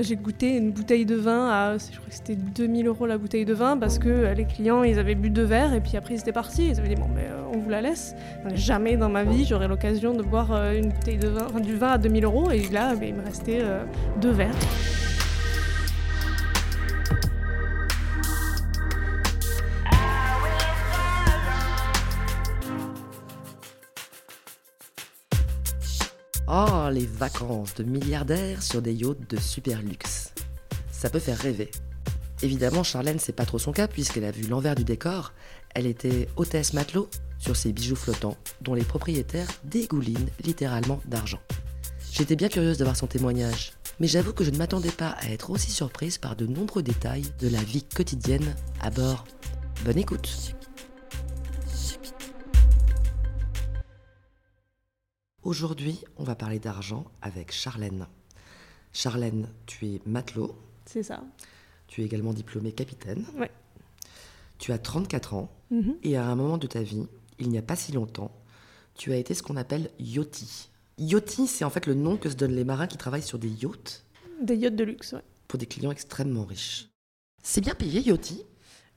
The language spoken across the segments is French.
J'ai goûté une bouteille de vin à, je crois que c'était 2000 euros la bouteille de vin parce que euh, les clients ils avaient bu deux verres et puis après ils étaient partis. Ils avaient dit bon mais euh, on vous la laisse. Jamais dans ma vie j'aurais l'occasion de boire euh, une bouteille de vin, enfin, du vin à 2000 euros et là ben, il me restait deux verres. Oh, les vacances de milliardaires sur des yachts de super luxe. Ça peut faire rêver. Évidemment, Charlène, c'est pas trop son cas puisqu'elle a vu l'envers du décor. Elle était hôtesse matelot sur ses bijoux flottants dont les propriétaires dégoulinent littéralement d'argent. J'étais bien curieuse d'avoir son témoignage, mais j'avoue que je ne m'attendais pas à être aussi surprise par de nombreux détails de la vie quotidienne à bord. Bonne écoute. Aujourd'hui, on va parler d'argent avec Charlène. Charlène, tu es matelot, C'est ça. tu es également diplômée capitaine, Ouais. tu as 34 ans Mhm. et à un moment de ta vie, il n'y a pas si longtemps, tu as été ce qu'on appelle yachty. Yachty, c'est en fait le nom que se donnent les marins qui travaillent sur des yachts Des yachts de luxe, ouais. pour des clients extrêmement riches. C'est bien payé, yachty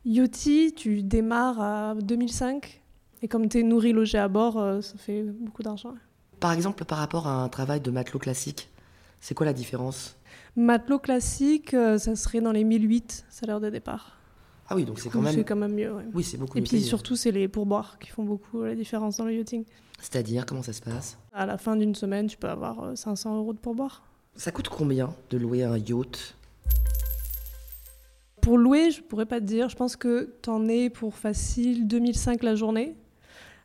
Yachty, tu démarres à 2005 et comme tu es nourri, logé à bord, euh, ça fait beaucoup d'argent. Par exemple, par rapport à un travail de matelot classique, c'est quoi la différence? Matelot classique, euh, ça serait dans les 1008 salaire de départ. Ah oui, donc c'est quand même... C'est quand même mieux, ouais. Oui, c'est beaucoup Et mieux puis payé. surtout, c'est les pourboires qui font beaucoup la différence dans le yachting. C'est-à-dire, comment ça se passe? À la fin d'une semaine, tu peux avoir euh, 500 euros de pourboire. Ça coûte combien de louer un yacht? Pour louer, je pourrais pas te dire. Je pense que t'en es pour facile 2005 la journée.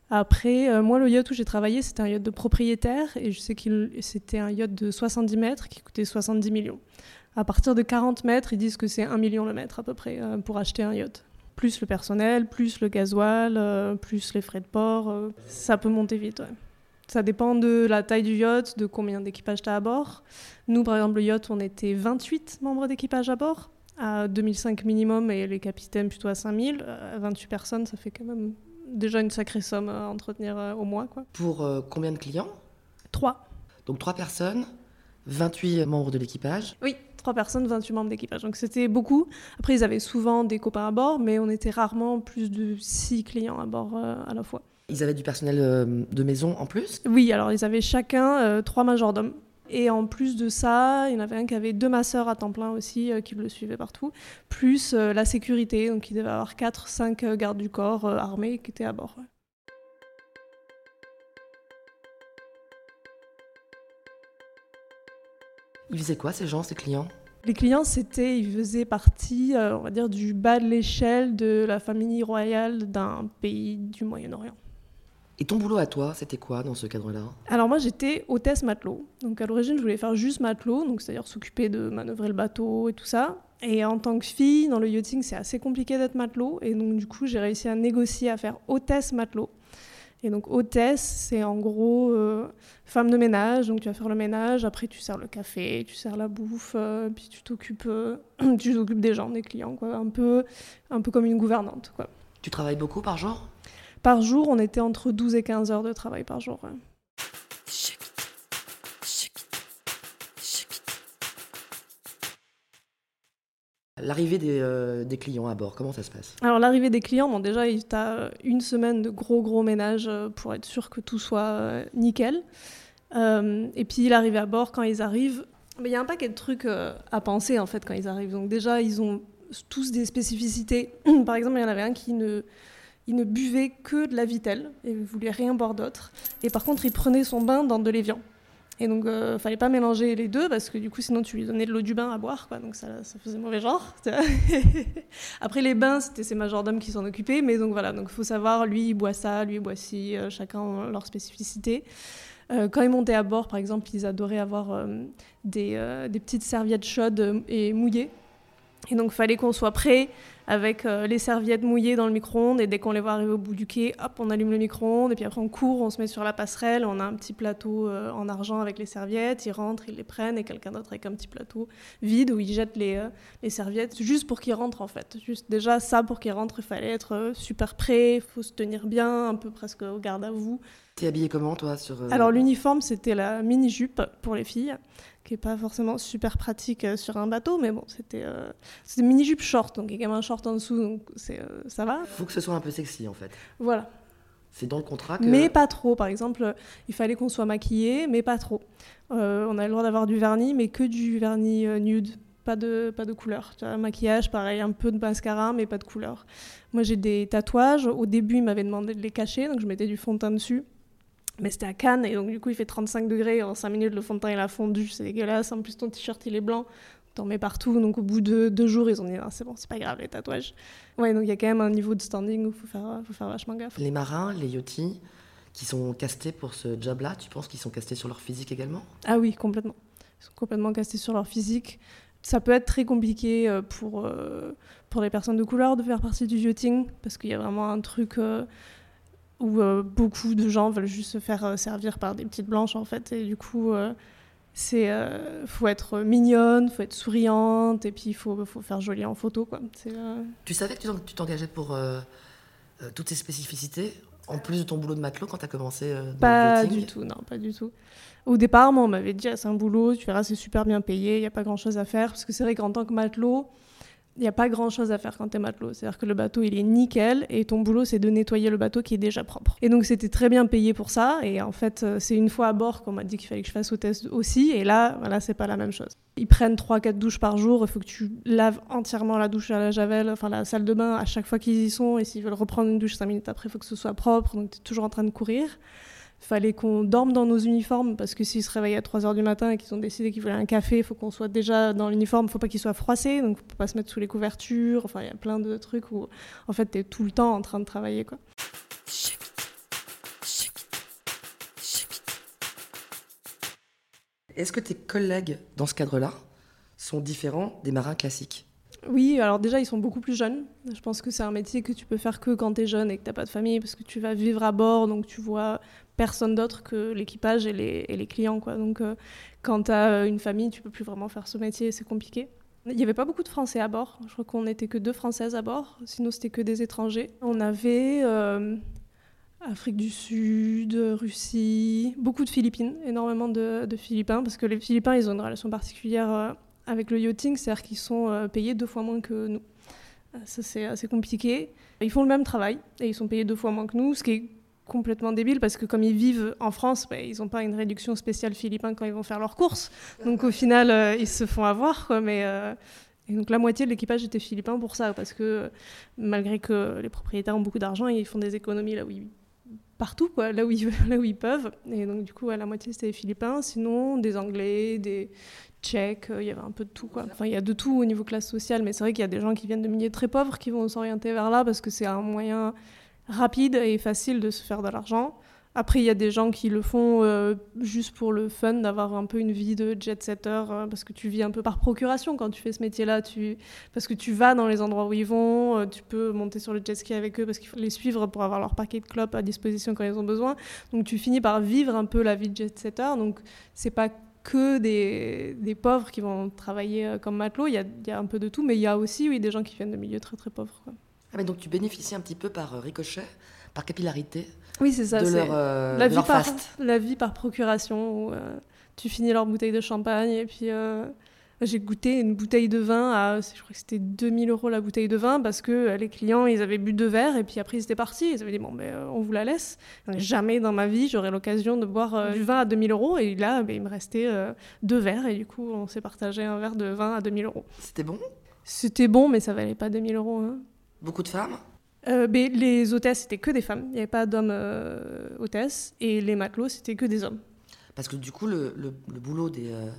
Après, euh, moi, le yacht où j'ai travaillé, c'était un yacht de propriétaire et je sais que c'était un yacht de 70 mètres qui coûtait 70 millions. À partir de 40 mètres, ils disent que c'est 1 million le mètre à peu près euh, pour acheter un yacht. Plus le personnel, plus le gasoil, euh, plus les frais de port, ça peut monter vite. ouais. Ça dépend de la taille du yacht, de combien d'équipage tu as à bord. Nous, par exemple, le yacht, on était 28 membres d'équipage à bord, à 2005 minimum, et les capitaines plutôt à 5000. Euh, 28 personnes, ça fait quand même déjà une sacrée somme à entretenir euh, au mois. Quoi. Pour euh, combien de clients? 3. Donc 3 personnes, 28 membres de l'équipage. Oui, 3 personnes, 28 membres d'équipage. Donc c'était beaucoup. Après, ils avaient souvent des copains à bord, mais on était rarement plus de 6 clients à bord euh, à la fois. Ils avaient du personnel de maison en plus? Oui, alors ils avaient chacun trois majordomes. Et en plus de ça, il y en avait un qui avait deux masseurs à temps plein aussi, euh, qui le suivaient partout, plus euh, la sécurité. Donc il devait avoir 4-5 gardes du corps euh, armés qui étaient à bord. ouais. Ils faisaient quoi ces gens, ces clients? Les clients, c'était, ils faisaient partie, euh, on va dire, du bas de l'échelle de la famille royale d'un pays du Moyen-Orient. Et ton boulot à toi, c'était quoi dans ce cadre-là? Alors moi j'étais hôtesse matelot. Donc à l'origine je voulais faire juste matelot, donc c'est-à-dire s'occuper de manœuvrer le bateau et tout ça. Et en tant que fille, dans le yachting c'est assez compliqué d'être matelot. Et donc du coup j'ai réussi à négocier à faire hôtesse matelot. Et donc hôtesse, c'est en gros euh, femme de ménage, donc tu vas faire le ménage, après tu sers le café, tu sers la bouffe, euh, puis tu t'occupes, euh, tu t'occupes des gens, des clients, quoi. Un peu, un peu comme une gouvernante, quoi. Tu travailles beaucoup par jour? Par jour, on était entre 12 et 15 heures de travail par jour. L'arrivée des, euh, des clients à bord, comment ça se passe? Alors l'arrivée des clients, bon déjà tu as une semaine de gros gros ménage euh, pour être sûr que tout soit euh, nickel. Euh, et puis l'arrivée à bord, quand ils arrivent, il y a un paquet de trucs euh, à penser en fait quand ils arrivent. Donc déjà ils ont tous des spécificités. Par exemple il y en avait un qui ne, il ne buvait que de la vitelle et ne voulait rien boire d'autre. Et par contre il prenait son bain dans de l'évian. Et donc, euh, fallait pas mélanger les deux parce que du coup, sinon, tu lui donnais de l'eau du bain à boire, quoi. Donc, ça, ça faisait mauvais genre. Après, les bains, c'était ses majordomes qui s'en occupaient. Mais donc, voilà. Donc, faut savoir, lui, il boit ça, lui, il boit ci. euh, chacun leur spécificité. Euh, quand ils montaient à bord, par exemple, ils adoraient avoir euh, des, des petites serviettes chaudes et mouillées. Et donc, fallait qu'on soit prêt avec euh, les serviettes mouillées dans le micro-ondes. Et dès qu'on les voit arriver au bout du quai, hop, on allume le micro-ondes. Et puis après, on court, on se met sur la passerelle. On a un petit plateau euh, en argent avec les serviettes. Ils rentrent, ils les prennent. Et quelqu'un d'autre avec un petit plateau vide où ils jettent les, euh, serviettes juste pour qu'ils rentrent, en fait. Juste déjà, ça, pour qu'ils rentrent, il fallait être super prêt. Il faut se tenir bien, un peu presque au garde à vous. T'es habillé comment, toi sur, euh, Alors l'uniforme, c'était la mini-jupe pour les filles, qui est pas forcément super pratique euh, sur un bateau, mais bon, c'était euh, une mini-jupe short, donc il y a quand même un short en dessous, donc c'est, euh, ça va. faut que ce soit un peu sexy, en fait. Voilà. C'est dans le contrat que... Mais pas trop, par exemple, il fallait qu'on soit maquillé, mais pas trop. On a le droit d'avoir du vernis, mais que du vernis nude. Pas de, pas de couleur. Tu vois, maquillage, pareil, un peu de mascara, mais pas de couleur. Moi, j'ai des tatouages. Au début, il m'avait demandé de les cacher, donc je mettais du fond de teint dessus. Mais c'était à Cannes, et donc du coup, il fait 35 degrés. En 5 minutes, le fond de teint, il a fondu. C'est dégueulasse. En plus, ton t-shirt, il est blanc. T'en mets partout. Donc, au bout de deux jours, ils ont dit, Ah, c'est bon, c'est pas grave, les tatouages. Ouais, donc il y a quand même un niveau de standing où il faut faire, faut faire vachement gaffe. Les marins, les yachtis, qui sont castés pour ce job-là, tu penses qu'ils sont castés sur leur physique également? Ah oui, complètement. Ils sont complètement castés sur leur physique. Ça peut être très compliqué euh, pour, euh, pour les personnes de couleur de faire partie du yachting, parce qu'il y a vraiment un truc euh, où euh, beaucoup de gens veulent juste se faire euh, servir par des petites blanches, en fait. Et du coup, euh, c'est euh, faut être mignonne, faut être souriante, et puis il faut, faut faire joli en photo, quoi. Euh, Tu savais que tu t'en- tu t'engageais pour euh, toutes ces spécificités, en plus de ton boulot de matelot quand tu as commencé dans Pas le du tout, non, pas du tout. Au départ, moi, on m'avait dit, ah, c'est un boulot, tu verras, c'est super bien payé, il n'y a pas grand-chose à faire. Parce que c'est vrai qu'en tant que matelot, il n'y a pas grand-chose à faire quand tu es matelot. C'est-à-dire que le bateau, il est nickel, et ton boulot, c'est de nettoyer le bateau qui est déjà propre. Et donc, c'était très bien payé pour ça. Et en fait, euh, c'est une fois à bord qu'on m'a dit qu'il fallait que je fasse au test aussi. Et là, voilà, c'est pas la même chose. Ils prennent 3-4 douches par jour. Il faut que tu laves entièrement la douche à la javel, enfin la salle de bain, à chaque fois qu'ils y sont. Et s'ils veulent reprendre une douche 5 minutes après, il faut que ce soit propre. Donc, tu es toujours en train de courir fallait qu'on dorme dans nos uniformes parce que s'ils se réveillent à 3h du matin et qu'ils ont décidé qu'ils voulaient un café, il faut qu'on soit déjà dans l'uniforme, faut pas qu'il soit froissé, donc faut pas se mettre sous les couvertures, enfin il y a plein de trucs où en fait tu es tout le temps en train de travailler quoi. Est-ce que tes collègues dans ce cadre-là sont différents des marins classiques? Oui, alors déjà ils sont beaucoup plus jeunes. Je pense que c'est un métier que tu peux faire que quand tu es jeune et que t'as pas de famille parce que tu vas vivre à bord, donc tu vois personne d'autre que l'équipage et les, clients quoi. Donc euh, quand tu as une famille, tu peux plus vraiment faire ce métier, c'est compliqué. Il n'y avait pas beaucoup de Français à bord. Je crois qu'on n'était que deux Françaises à bord. Sinon, c'était que des étrangers. On avait euh, Afrique du Sud, Russie, beaucoup de Philippines, énormément de, de Philippins, parce que les Philippins, ils ont une relation particulière euh, avec le yachting, c'est-à-dire qu'ils sont euh, payés deux fois moins que nous. Euh, Ça, c'est assez compliqué. Ils font le même travail et ils sont payés deux fois moins que nous, ce qui est complètement débile parce que comme ils vivent en France, bah, ils n'ont pas une réduction spéciale philippin quand ils vont faire leurs courses. Donc au final, euh, ils se font avoir. Mais, et donc la moitié de l'équipage était philippin pour ça, parce que malgré que les propriétaires ont beaucoup d'argent, ils font des économies là où ils partout, quoi, là, où ils, là où ils peuvent. Et donc, du coup, ouais, la moitié, c'était des Philippins. Sinon, des Anglais, des Tchèques, euh, il y avait un peu de tout, quoi. Enfin, il y a de tout au niveau classe sociale, mais c'est vrai qu'il y a des gens qui viennent de milieux très pauvres qui vont s'orienter vers là parce que c'est un moyen rapide et facile de se faire de l'argent. Après, il y a des gens qui le font euh, juste pour le fun, d'avoir un peu une vie de jet-setter, euh, parce que tu vis un peu par procuration quand tu fais ce métier-là. Parce que tu vas dans les endroits où ils vont, euh, tu peux monter sur le jet ski avec eux, parce qu'il faut les suivre pour avoir leur paquet de clopes à disposition quand ils ont besoin. Donc tu finis par vivre un peu la vie de jet-setter. Donc c'est pas que des, des, pauvres qui vont travailler comme matelot, il y a, un peu de tout, mais il y a aussi oui, des gens qui viennent de milieux très très pauvres. Ah, mais donc tu bénéficies un petit peu par ricochet, par capillarité oui, c'est ça. De leur, euh, la, de vie leur par, faste. la vie par procuration, où euh, tu finis leur bouteille de champagne. Et puis, euh, j'ai goûté une bouteille de vin à, je crois que c'était 2000 euros la bouteille de vin, parce que les clients, ils avaient bu deux verres, et puis après, ils étaient partis. Ils avaient dit, bon, mais on vous la laisse. Jamais dans ma vie, j'aurais l'occasion de boire du vin à 2000 euros. Et là, ben, il me restait deux verres, et du coup, on s'est partagé un verre de vin à 2000 euros. C'était bon? C'était bon, mais ça valait pas 2000 euros. Hein. Beaucoup de femmes? Euh, mais les hôtesses, c'était que des femmes. Il n'y avait pas d'hommes euh, hôtesses. Et les matelots, c'était que des hommes. Parce que du coup, le, le, le boulot des, euh,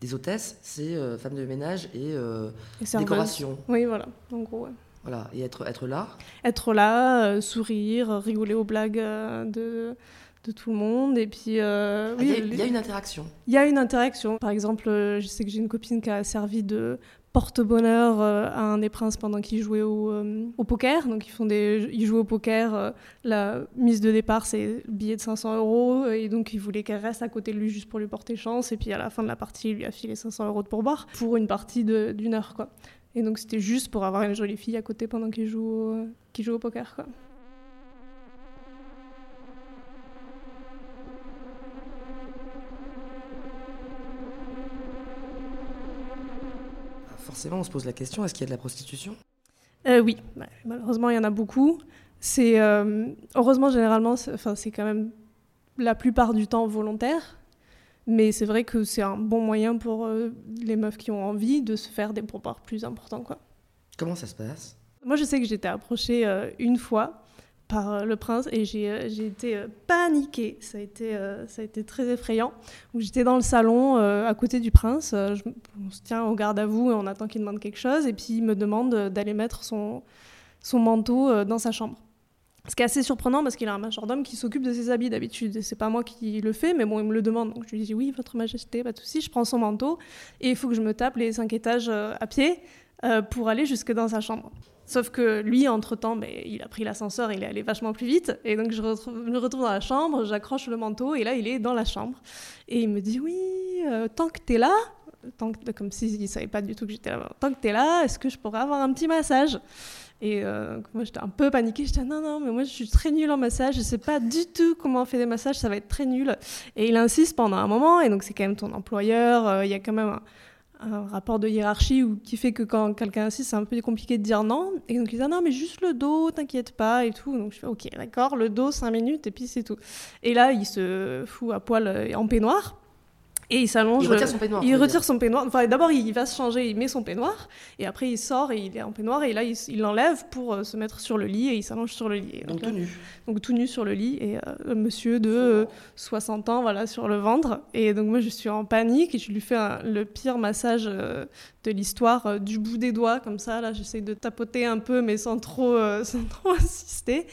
des hôtesses, c'est euh, femme de ménage et, et décoration. Oui, voilà. En gros, ouais. Voilà. Et être, être là Être là, sourire, rigoler aux blagues de de tout le monde. Et puis, ah, oui, il y, a une interaction. Il y a une interaction. Par exemple, je sais que j'ai une copine qui a servi de porte-bonheur à un des princes pendant qu'il jouait au, euh, au, poker. Donc ils, font des, ils jouent au poker. Euh, la mise de départ, c'est billet de 500 euros. Et donc il voulait qu'elle reste à côté de lui juste pour lui porter chance. Et puis à la fin de la partie, il lui a filé 500 euros de pourboire pour une partie d'une heure. Quoi. Et donc c'était juste pour avoir une jolie fille à côté pendant qu'il joue, joue au poker. Quoi. Forcément, on se pose la question est-ce qu'il y a de la prostitution? Euh, Oui, malheureusement, il y en a beaucoup. C'est euh, heureusement généralement, enfin c'est quand même la plupart du temps volontaire, mais c'est vrai que c'est un bon moyen pour euh, les meufs qui ont envie de se faire des pourboires plus importants, quoi. Comment ça se passe? Moi, je sais que j'étais approchée euh, une fois par euh, le prince et j'ai euh, été euh, paniquée. Ça a été, ça a été très effrayant. J'étais dans le salon à côté du prince. On se tient au garde à vous et on attend qu'il demande quelque chose. Et puis il me demande d'aller mettre son, son manteau dans sa chambre. Ce qui est assez surprenant parce qu'il a un majordome qui s'occupe de ses habits d'habitude. C'est pas moi qui le fais, mais bon, il me le demande. Donc je lui dis oui, votre majesté, pas de souci. Je prends son manteau et il faut que je me tape les cinq étages à pied pour aller jusque dans sa chambre. Sauf que lui, entre-temps, ben, il a pris l'ascenseur, il est allé vachement plus vite. Et donc, je retrouve, me retrouve dans la chambre, j'accroche le manteau, et là, il est dans la chambre. Et il me dit Oui, euh, tant que t'es là, tant que, comme s'il ne savait pas du tout que j'étais là, tant que t'es là, est-ce que je pourrais avoir un petit massage? Et euh, moi, j'étais un peu paniquée. J'étais Non, non, mais moi, je suis très nulle en massage, je ne sais pas du tout comment on fait des massages, ça va être très nul. Et il insiste pendant un moment, et donc, c'est quand même ton employeur, euh, il y a quand même un rapport de hiérarchie où, qui fait que quand quelqu'un insiste, c'est un peu compliqué de dire non. Et donc il dit ah non, mais juste le dos, t'inquiète pas et tout. Donc je fais ok, d'accord, le dos, 5 minutes et puis c'est tout. Et là, il se fout à poil euh, en peignoir. Et il s'allonge. Il retire son peignoir. Il retire son peignoir. Enfin, d'abord, il va se changer, il met son peignoir. Et après, il sort et il est en peignoir. Et là, il l'enlève pour euh, se mettre sur le lit et il s'allonge sur le lit. Donc, tout nu. Donc tout nu sur le lit. Et euh, monsieur de euh, 60 ans, voilà, sur le ventre. Et donc moi, je suis en panique et je lui fais un, le pire massage euh, de l'histoire euh, du bout des doigts, comme ça. Là, j'essaie de tapoter un peu, mais sans trop, euh, sans trop insister.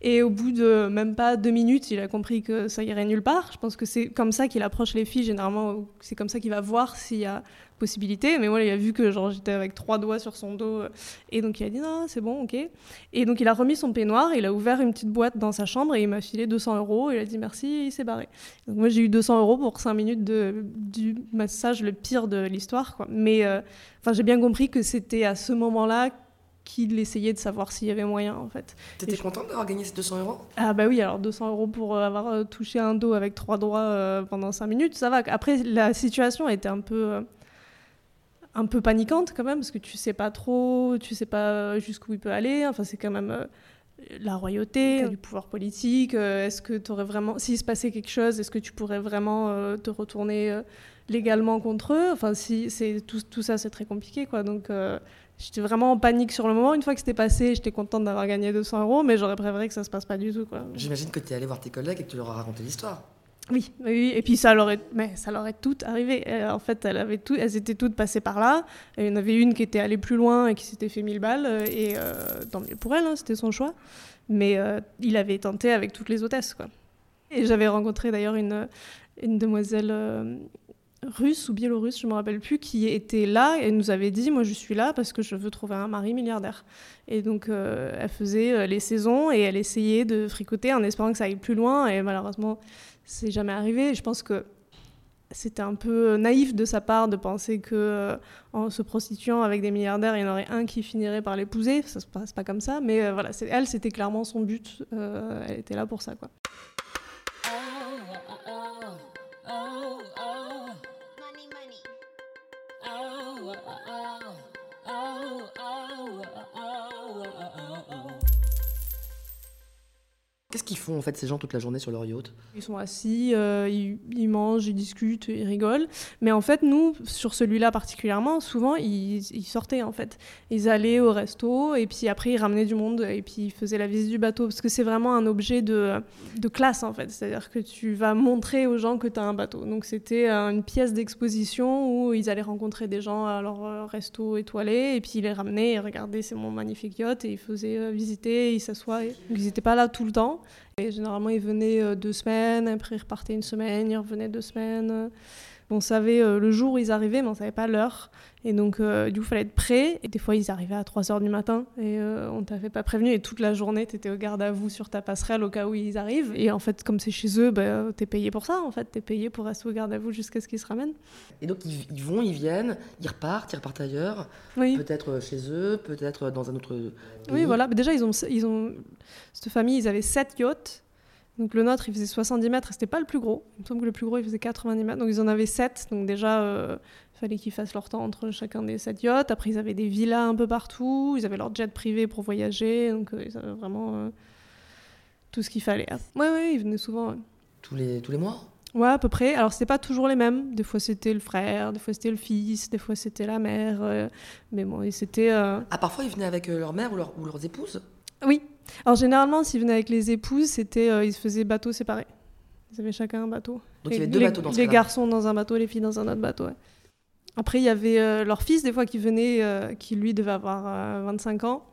Et au bout de même pas deux minutes, il a compris que ça irait nulle part. Je pense que c'est comme ça qu'il approche les filles, généralement. C'est comme ça qu'il va voir s'il y a possibilité. Mais moi, il a vu que j'étais avec trois doigts sur son dos. Et donc, il a dit non, c'est bon, ok. Et donc, il a remis son peignoir, il a ouvert une petite boîte dans sa chambre et il m'a filé 200 euros. Il a dit merci et il s'est barré. Donc, moi, j'ai eu 200 euros pour 5 minutes de, du massage le pire de l'histoire. Mais enfin, j'ai bien compris que c'était à ce moment-là qu'il essayait de savoir s'il y avait moyen en fait. T'étais je... contente d'avoir gagné ces 200 euros? Ah bah oui, alors 200 euros pour euh, avoir euh, touché un dos avec trois doigts euh, pendant 5 minutes, ça va. Après, la situation était un peu, euh, un peu paniquante quand même, parce que tu sais pas trop, tu sais pas jusqu'où il peut aller, enfin c'est quand même... la royauté, du pouvoir politique, est-ce que tu aurais vraiment, s'il se passait quelque chose, est-ce que tu pourrais vraiment te retourner légalement contre eux? Enfin, si, c'est tout, tout ça, c'est très compliqué, quoi. Donc, j'étais vraiment en panique sur le moment. Une fois que c'était passé, j'étais contente d'avoir gagné 200 euros, mais j'aurais préféré que ça se passe pas du tout, quoi. J'imagine que tu es allé voir tes collègues et que tu leur as raconté l'histoire. Oui, oui, et puis ça leur est, mais ça leur est tout arrivé. En fait, elles, avaient tout, elles étaient toutes passées par là. Et il y en avait une qui était allée plus loin et qui s'était fait 1000 balles, et euh, tant mieux pour elle, hein, c'était son choix. Mais euh, il avait tenté avec toutes les hôtesses, quoi. Et j'avais rencontré d'ailleurs une, une demoiselle euh, russe ou biélorusse, je ne me rappelle plus, qui était là et nous avait dit Moi, je suis là parce que je veux trouver un mari milliardaire. Et donc, euh, elle faisait euh, les saisons et elle essayait de fricoter en espérant que ça aille plus loin. Et malheureusement, c'est jamais arrivé. je pense que c'était un peu naïf de sa part de penser que en se prostituant avec des milliardaires, il y en aurait un qui finirait par l'épouser. Ça se passe pas comme ça, mais voilà, elle, c'était clairement son but. elle était là pour ça, quoi. Qu'ils font en fait ces gens toute la journée sur leur yacht? Ils sont assis, euh, ils, mangent, ils discutent, ils rigolent. Mais en fait, nous, sur celui-là particulièrement, souvent ils, sortaient en fait. Ils allaient au resto et puis après ils ramenaient du monde et puis ils faisaient la visite du bateau parce que c'est vraiment un objet de, de classe en fait. C'est-à-dire que tu vas montrer aux gens que tu as un bateau. Donc c'était une pièce d'exposition où ils allaient rencontrer des gens à leur euh, resto étoilé et puis ils les ramenaient et regardaient c'est mon magnifique yacht et ils faisaient euh, visiter, ils s'assoient. Ils n'étaient pas là tout le temps. Et généralement, ils venaient euh, deux semaines, après ils repartaient une semaine, ils revenaient deux semaines. On savait euh, le jour où ils arrivaient, mais on ne savait pas l'heure. Et donc, euh, du coup, il fallait être prêt. Et des fois, ils arrivaient à 3 h du matin et on ne t'avait pas prévenu. Et toute la journée, tu étais au garde à vous sur ta passerelle au cas où ils arrivent. Et en fait, comme c'est chez eux, bah, tu es payé pour ça. En fait, tu es payé pour rester au garde à vous jusqu'à ce qu'ils se ramènent. Et donc, ils, vont, ils viennent, ils repartent, ils repartent ailleurs. Oui. Peut-être chez eux, peut-être dans un autre pays. Oui, voilà. Mais déjà, ils ont, ils ont... cette famille, ils avaient 7 yachts. Donc le nôtre, il faisait 70 mètres, c'était pas le plus gros. Il me semble que le plus gros, il faisait 90 mètres. Donc ils en avaient 7. Donc déjà, euh, il fallait qu'ils fassent leur temps entre chacun des 7 yachts. Après, ils avaient des villas un peu partout. Ils avaient leur jet privé pour voyager. Donc euh, ils avaient vraiment euh, tout ce qu'il fallait. Oui, oui, ils venaient souvent. Tous, les, tous les mois? Ouais, à peu près. Alors, c'était pas toujours les mêmes. Des fois, c'était le frère, des fois, c'était le fils, des fois, c'était la mère. mais bon, c'était. Ah, parfois, ils venaient avec leur mère ou, leur, ou leurs épouses? Oui, alors généralement, s'ils venaient avec les épouses, c'était euh, ils se faisaient bateau séparés. Ils avaient chacun un bateau. Donc il y avait deux bateaux dans ce Les garçons dans un bateau, les filles dans un autre bateau. Après, il y avait euh, leur fils, des fois, qui venait, euh, qui lui devait avoir 25 ans.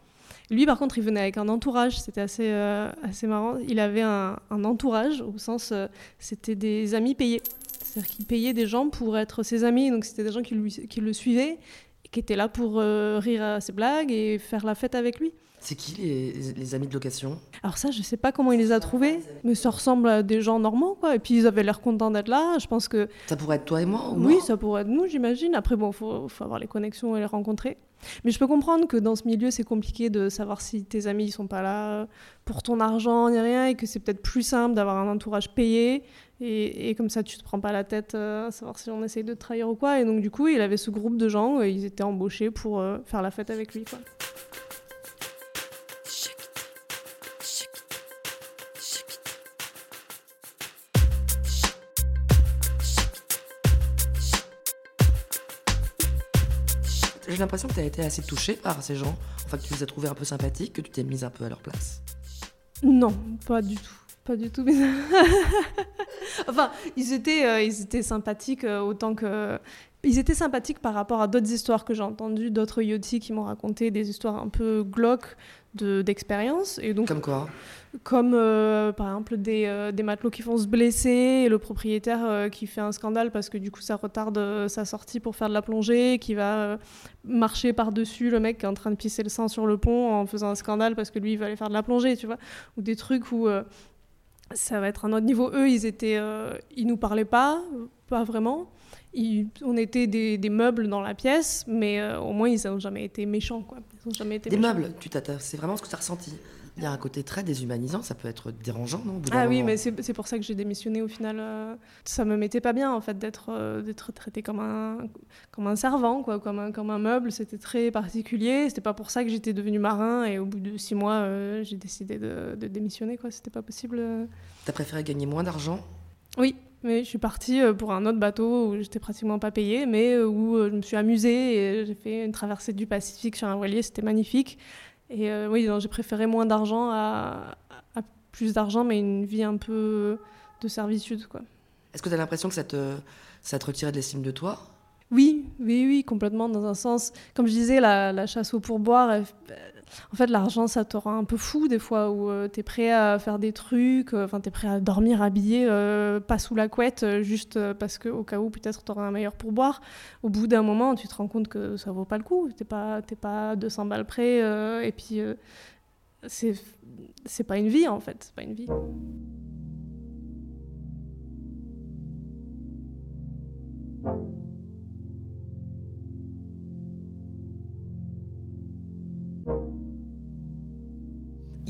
Lui, par contre, il venait avec un entourage. C'était assez, assez marrant. Il avait un, entourage, au sens, c'était des amis payés. C'est-à-dire qu'il payait des gens pour être ses amis. Donc, c'était des gens qui, lui, qui le suivaient, qui étaient là pour rire à ses blagues et faire la fête avec lui. C'est qui les, les, amis de location? Alors ça, je sais pas comment il les a trouvés, mais ça ressemble à des gens normaux, quoi. Et puis ils avaient l'air contents d'être là. Je pense que ça pourrait être toi et moi. oui, ça pourrait être nous, j'imagine. Après, bon, faut, faut avoir les connexions et les rencontrer. Mais je peux comprendre que dans ce milieu, c'est compliqué de savoir si tes amis ne sont pas là pour ton argent ni rien, et que c'est peut-être plus simple d'avoir un entourage payé. Et, et, comme ça, tu te prends pas la tête euh, à savoir si on essaye de te trahir ou quoi. Et donc, du coup, il avait ce groupe de gens, et ils étaient embauchés pour euh, faire la fête avec lui. Quoi. J'ai l'impression que tu as été assez touchée par ces gens, enfin que tu les as trouvés un peu sympathiques, que tu t'es mise un peu à leur place. Non, pas du tout. Pas du tout. enfin, ils étaient, euh, ils étaient sympathiques euh, autant que. Ils étaient sympathiques par rapport à d'autres histoires que j'ai entendues, d'autres yachtis qui m'ont raconté des histoires un peu glauques d'expérience. et donc, Comme quoi comme euh, par exemple des, euh, des, matelots qui font se blesser et le propriétaire euh, qui fait un scandale parce que du coup ça retarde sa sortie pour faire de la plongée, qui va marcher par-dessus le mec qui est en train de pisser le sang sur le pont en faisant un scandale parce que lui il va aller faire de la plongée, tu vois, ou des trucs où ça va être un autre niveau. Eux, ils étaient, ils nous parlaient pas, pas vraiment. On était des, des, meubles dans la pièce, mais au moins ils n'ont jamais été méchants, quoi. Ils ont jamais été des meubles, tu c'est vraiment ce que tu as ressenti. Il y a un côté très déshumanisant, ça peut être dérangeant, non Ah oui, mais c'est pour ça que j'ai démissionné au final. Euh, ça me mettait pas bien, en fait, d'être euh, traité comme un, comme un servant, quoi, comme, un, comme un meuble. C'était très particulier. C'était pas pour ça que j'étais devenu marin et au bout de six mois, euh, j'ai décidé de, de, démissionner, quoi. C'était pas possible. T'as préféré gagner moins d'argent Oui, mais je suis partie pour un autre bateau où j'étais pratiquement pas payée, mais où je me suis amusée et j'ai fait une traversée du Pacifique sur un voilier, c'était magnifique. Et euh, oui, j'ai préféré moins d'argent à, plus d'argent, mais une vie un peu de servitude. quoi. Est-ce que tu as l'impression que ça te, ça te retirait de l'estime de toi? Oui, oui, oui, complètement, dans un sens. Comme je disais, la, chasse au pourboire, En fait, l'argent, ça te rend un peu fou des fois, où tu t'es prêt à faire des trucs, enfin, t'es prêt à dormir habillé, pas sous la couette, juste parce que au cas où peut-être t'auras un meilleur pourboire. Au bout d'un moment, tu te rends compte que ça vaut pas le coup. T'es pas, t'es pas 200 balles près, et puis c'est, pas une vie en fait, c'est pas une vie.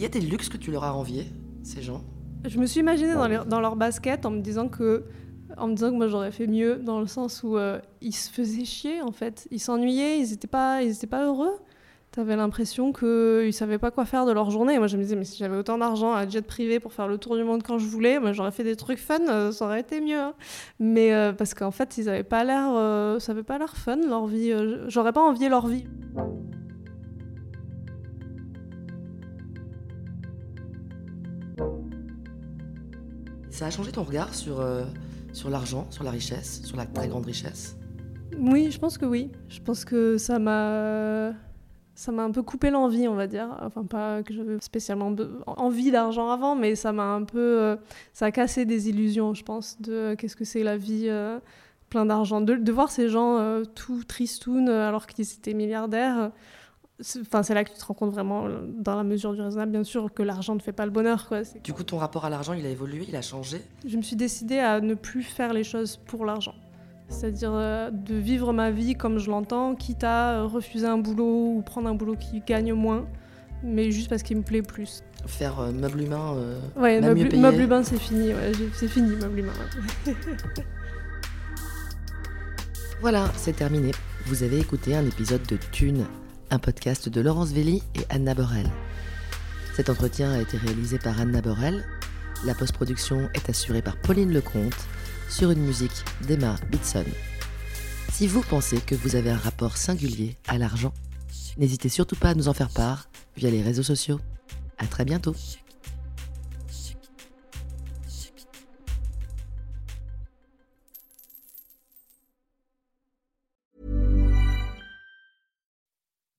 Y a des luxes que tu leur as enviés, ces gens? Je me suis imaginée dans, dans, leur basket en me disant que en me disant que moi j'aurais fait mieux dans le sens où euh, ils se faisaient chier en fait, ils s'ennuyaient, ils n'étaient pas, ils étaient pas heureux. T'avais l'impression qu'ils savaient pas quoi faire de leur journée. Moi je me disais mais si j'avais autant d'argent à jet privé pour faire le tour du monde quand je voulais, moi j'aurais fait des trucs fun, euh, ça aurait été mieux. Hein. Mais euh, parce qu'en fait ils avaient pas l'air, ça avait pas l'air fun leur vie. j'aurais pas envié leur vie. Ça a changé ton regard sur, euh, sur l'argent, sur la richesse, sur la très grande richesse? Oui, je pense que oui. Je pense que ça m'a ça m'a un peu coupé l'envie, on va dire. Enfin, pas que j'avais spécialement envie d'argent avant, mais ça m'a un peu. Euh, ça a cassé des illusions, je pense, de euh, qu'est-ce que c'est la vie plein d'argent. De, de, voir ces gens tout tristounes alors qu'ils étaient milliardaires, Enfin, c'est là que tu te rends compte vraiment, euh, dans la mesure du raisonnable, bien sûr, que l'argent ne fait pas le bonheur. Quoi. Du coup, ton rapport à l'argent, il a évolué, il a changé? Je me suis décidée à ne plus faire les choses pour l'argent. C'est-à-dire euh, de vivre ma vie comme je l'entends, quitte à euh, refuser un boulot ou prendre un boulot qui gagne moins, mais juste parce qu'il me plaît plus. Faire meuble humain, ouais, meuble, meuble, humain, c'est fini. Ouais, c'est fini, meuble humain. voilà, c'est terminé. Vous avez écouté un épisode de Thune un podcast de Laurence Velli et Anna Borel. Cet entretien a été réalisé par Anna Borel. La post-production est assurée par Pauline Lecomte sur une musique d'Emma Bitson. Si vous pensez que vous avez un rapport singulier à l'argent, n'hésitez surtout pas à nous en faire part via les réseaux sociaux. À très bientôt.